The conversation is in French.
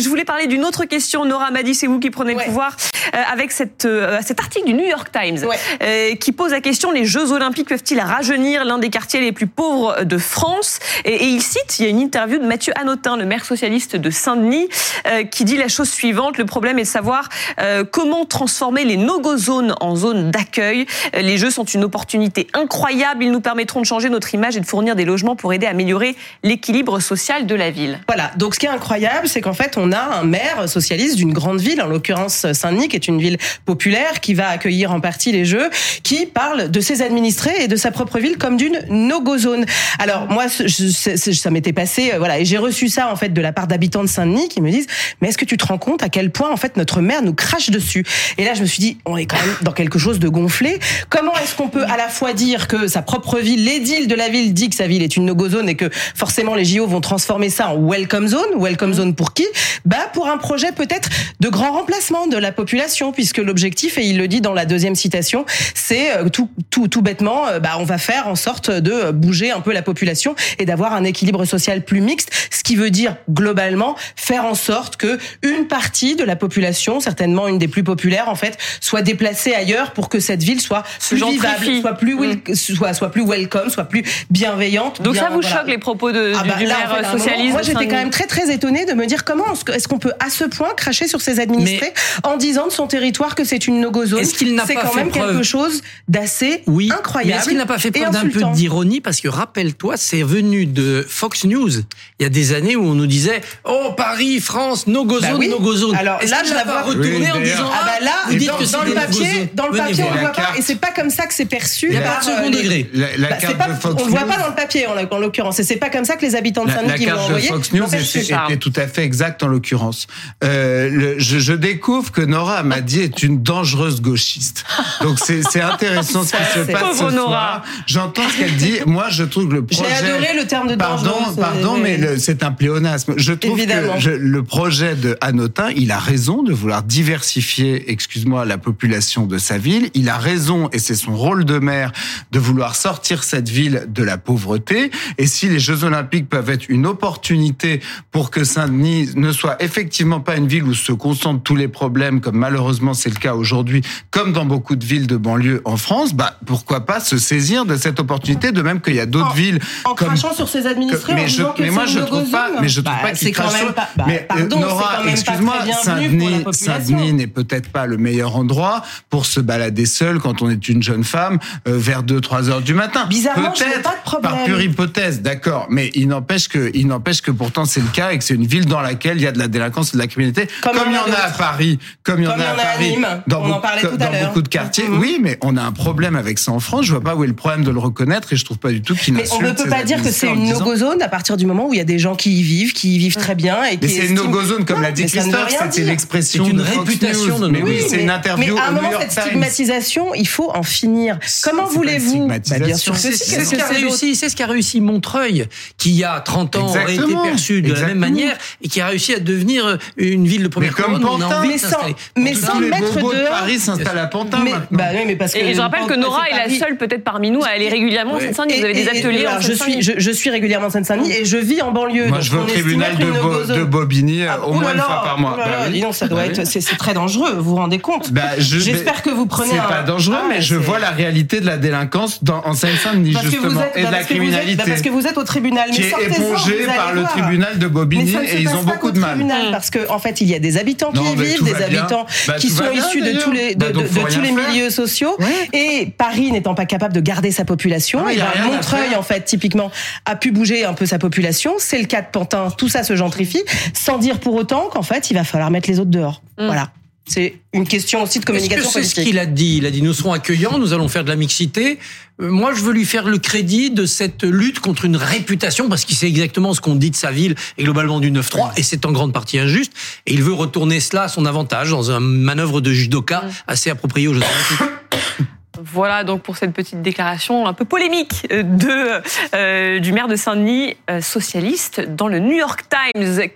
Et je voulais parler d'une autre question. Nora m'a dit, c'est vous qui prenez le pouvoir, euh, avec cette, euh, cet article du New York Times euh, qui pose la question les Jeux Olympiques peuvent-ils rajeunir l'un des quartiers les plus pauvres de France? Et, et, il cite, il y a une interview de Mathieu Hanotin, le maire socialiste de Saint-Denis, qui dit la chose suivante le problème est de savoir comment transformer les no-go zones en zones d'accueil. Les Jeux sont une opportunité incroyable. Ils nous permettront de changer notre image et de fournir des logements pour aider à améliorer l'équilibre social de la ville. Voilà. Donc, ce qui est incroyable, c'est qu'en fait, on a un maire socialiste d'une grande ville, en l'occurrence Saint-Denis, qui est une ville populaire, qui va accueillir en partie les Jeux, qui parle de ses administrés et de sa propre ville comme d'une no-go zone. Alors, moi, ça m'était passé, euh, voilà, et j'ai reçu ça, en fait, de la part d'habitants de Saint-Denis qui me disent, mais est-ce que tu te rends compte à quel point, en fait, notre maire nous crache dessus? Et là, je me suis dit, on est quand même dans quelque chose de gonflé. Comment est-ce qu'on peut à la fois dire que sa propre ville, l'édile de la ville dit que sa ville est une no-go zone et que forcément les JO vont transformer ça en welcome zone? Welcome zone pour qui? Bah, pour un projet peut-être de grand remplacement de la population, puisque l'objectif, et il le dit dans la deuxième citation, c'est euh, tout, tout, tout bêtement, euh, bah, on va faire en sorte de bouger un peu la population et d'avoir un équilibre social plus mixte, ce qui veut dire globalement faire en sorte que une partie de la population, certainement une des plus populaires en fait, soit déplacée ailleurs pour que cette ville soit plus vivable, soit plus mm. soit soit plus welcome, soit plus bienveillante. Donc ça vous choque les propos de, ah du, bah, maire socialiste Moi j'étais quand même très très étonnée de me dire comment est-ce qu'on peut à ce point cracher sur ses administrés en disant de son territoire que c'est une no-go zone. C'est quand même quelque chose d'assez oui, incroyable. est-ce qu'il n'a pas fait preuve d'un peu d'ironie parce que rappelle-toi, c'est venu de Fox News il y a des années où on nous disait oh Paris, France, no-go bah zone, no-go zone. Alors là, je pas retourné en disant ah bah là, dans, dans le papier, dans le papier, on le voit pas et c'est pas comme ça que c'est perçu. Il n'y a pas de second degré. Bah, on le voit pas dans le papier en l'occurrence et c'est pas comme ça que les habitants de Saint-Denis qui l'ont envoyé. La carte de Fox News était tout à fait exacte l'occurrence. Euh, je, je découvre que Nora m'a dit est une dangereuse gauchiste. Donc c'est intéressant ce qui se passe ce soir. J'entends ce qu'elle dit. Moi, je trouve que le projet. J'ai adoré le terme de pardon, Pardon, mais c'est un pléonasme. Je trouve que le projet de Hanotin, il a raison de vouloir diversifier, excuse-moi, la population de sa ville. Il a raison, et c'est son rôle de maire, de vouloir sortir cette ville de la pauvreté. Et si les Jeux Olympiques peuvent être une opportunité pour que Saint-Denis ne soit effectivement pas une ville où se concentrent tous les problèmes, comme malheureusement c'est le cas aujourd'hui, comme dans beaucoup de villes de banlieue en France, bah pourquoi pas se saisir de cette opportunité, de même qu'il y a d'autres villes en comme, crachant sur ses administrés, mais, je, mais moi je trouve pas, mais je trouve bah, pas qu'il crache sur. Bah, mais euh, pardon, Nora, excuse-moi, Saint-Denis, Saint-Denis n'est peut-être pas le meilleur endroit pour se balader seul quand on est une jeune femme euh, vers 2-3 heures du matin. Bizarrement, peut-être pas de problème. par pure hypothèse, d'accord, mais il n'empêche que, il n'empêche que pourtant c'est le cas et que c'est une ville dans laquelle il y a de la délinquance et de la criminalité, comme, il y en a à Paris, comme il y en a à Paris, dans, beaucoup, dans beaucoup de quartiers. Mm-hmm. Oui, mais on a un problème avec ça en France. Je vois pas où est le problème de le reconnaître et je trouve pas du tout qu'il Mais on ne peut pas dire que c'est une no-go zone à partir du moment où il y a des gens qui y vivent, qui y vivent très bien et qui. Mais c'est une no-go zone comme l'a dit Christophe. C'était l'expression. C'est une réputation de Mais oui, c'est une interview. Mais à un moment, cette stigmatisation, il faut en finir. Comment voulez-vous bah, Bien sûr c'est ce qui a réussi. C'est ce qu'a réussi Montreuil, qui il y a 30 ans aurait été perçu de la même manière et qui a réussi à devenir une ville de première couronne. Mais sans, mais sans mettre dehors. Paris s'installe à Pantin. Bah oui, mais parce que. Et je rappelle que Nora est la seule peut-être parmi nous à aller régulièrement en Seine-Saint-Denis. Vous avez des ateliers en je suis, je, suis régulièrement en Seine-Saint-Denis et je vis en banlieue. Moi, je vais au tribunal de, Bobigny ah, au moins une fois par mois. Dis donc, ça doit être, c'est très dangereux. Vous vous rendez compte? Bah, J'espère que vous prenez. C'est pas dangereux, mais ah, je vois la réalité de la délinquance en Seine-Saint-Denis justement et de la criminalité. Parce que vous êtes au tribunal, qui est épongé par le tribunal de Bobigny et ils ont beaucoup de mal. Parce qu'en fait, il y a des habitants qui y vivent, des habitants bah, qui sont issus de tous les tous les milieux sociaux et Paris n'étant pas capable de garder sa population, et Montreuil en fait typiquement a pu bouger un peu sa population. C'est le cas de Pantin. Tout ça se gentrifie, sans dire pour autant qu'en fait il va falloir mettre les autres dehors. Mm. Voilà. C'est une question aussi de communication C'est ce qu'il a dit. Il a dit nous serons accueillants, nous allons faire de la mixité. Euh, moi, je veux lui faire le crédit de cette lutte contre une réputation, parce qu'il sait exactement ce qu'on dit de sa ville et globalement du 9-3, et c'est en grande partie injuste. Et il veut retourner cela à son avantage dans une manœuvre de judoka assez appropriée aux Jeux voilà donc pour cette petite déclaration un peu polémique de, euh, du maire de Saint-Denis, euh, socialiste, dans le New York Times.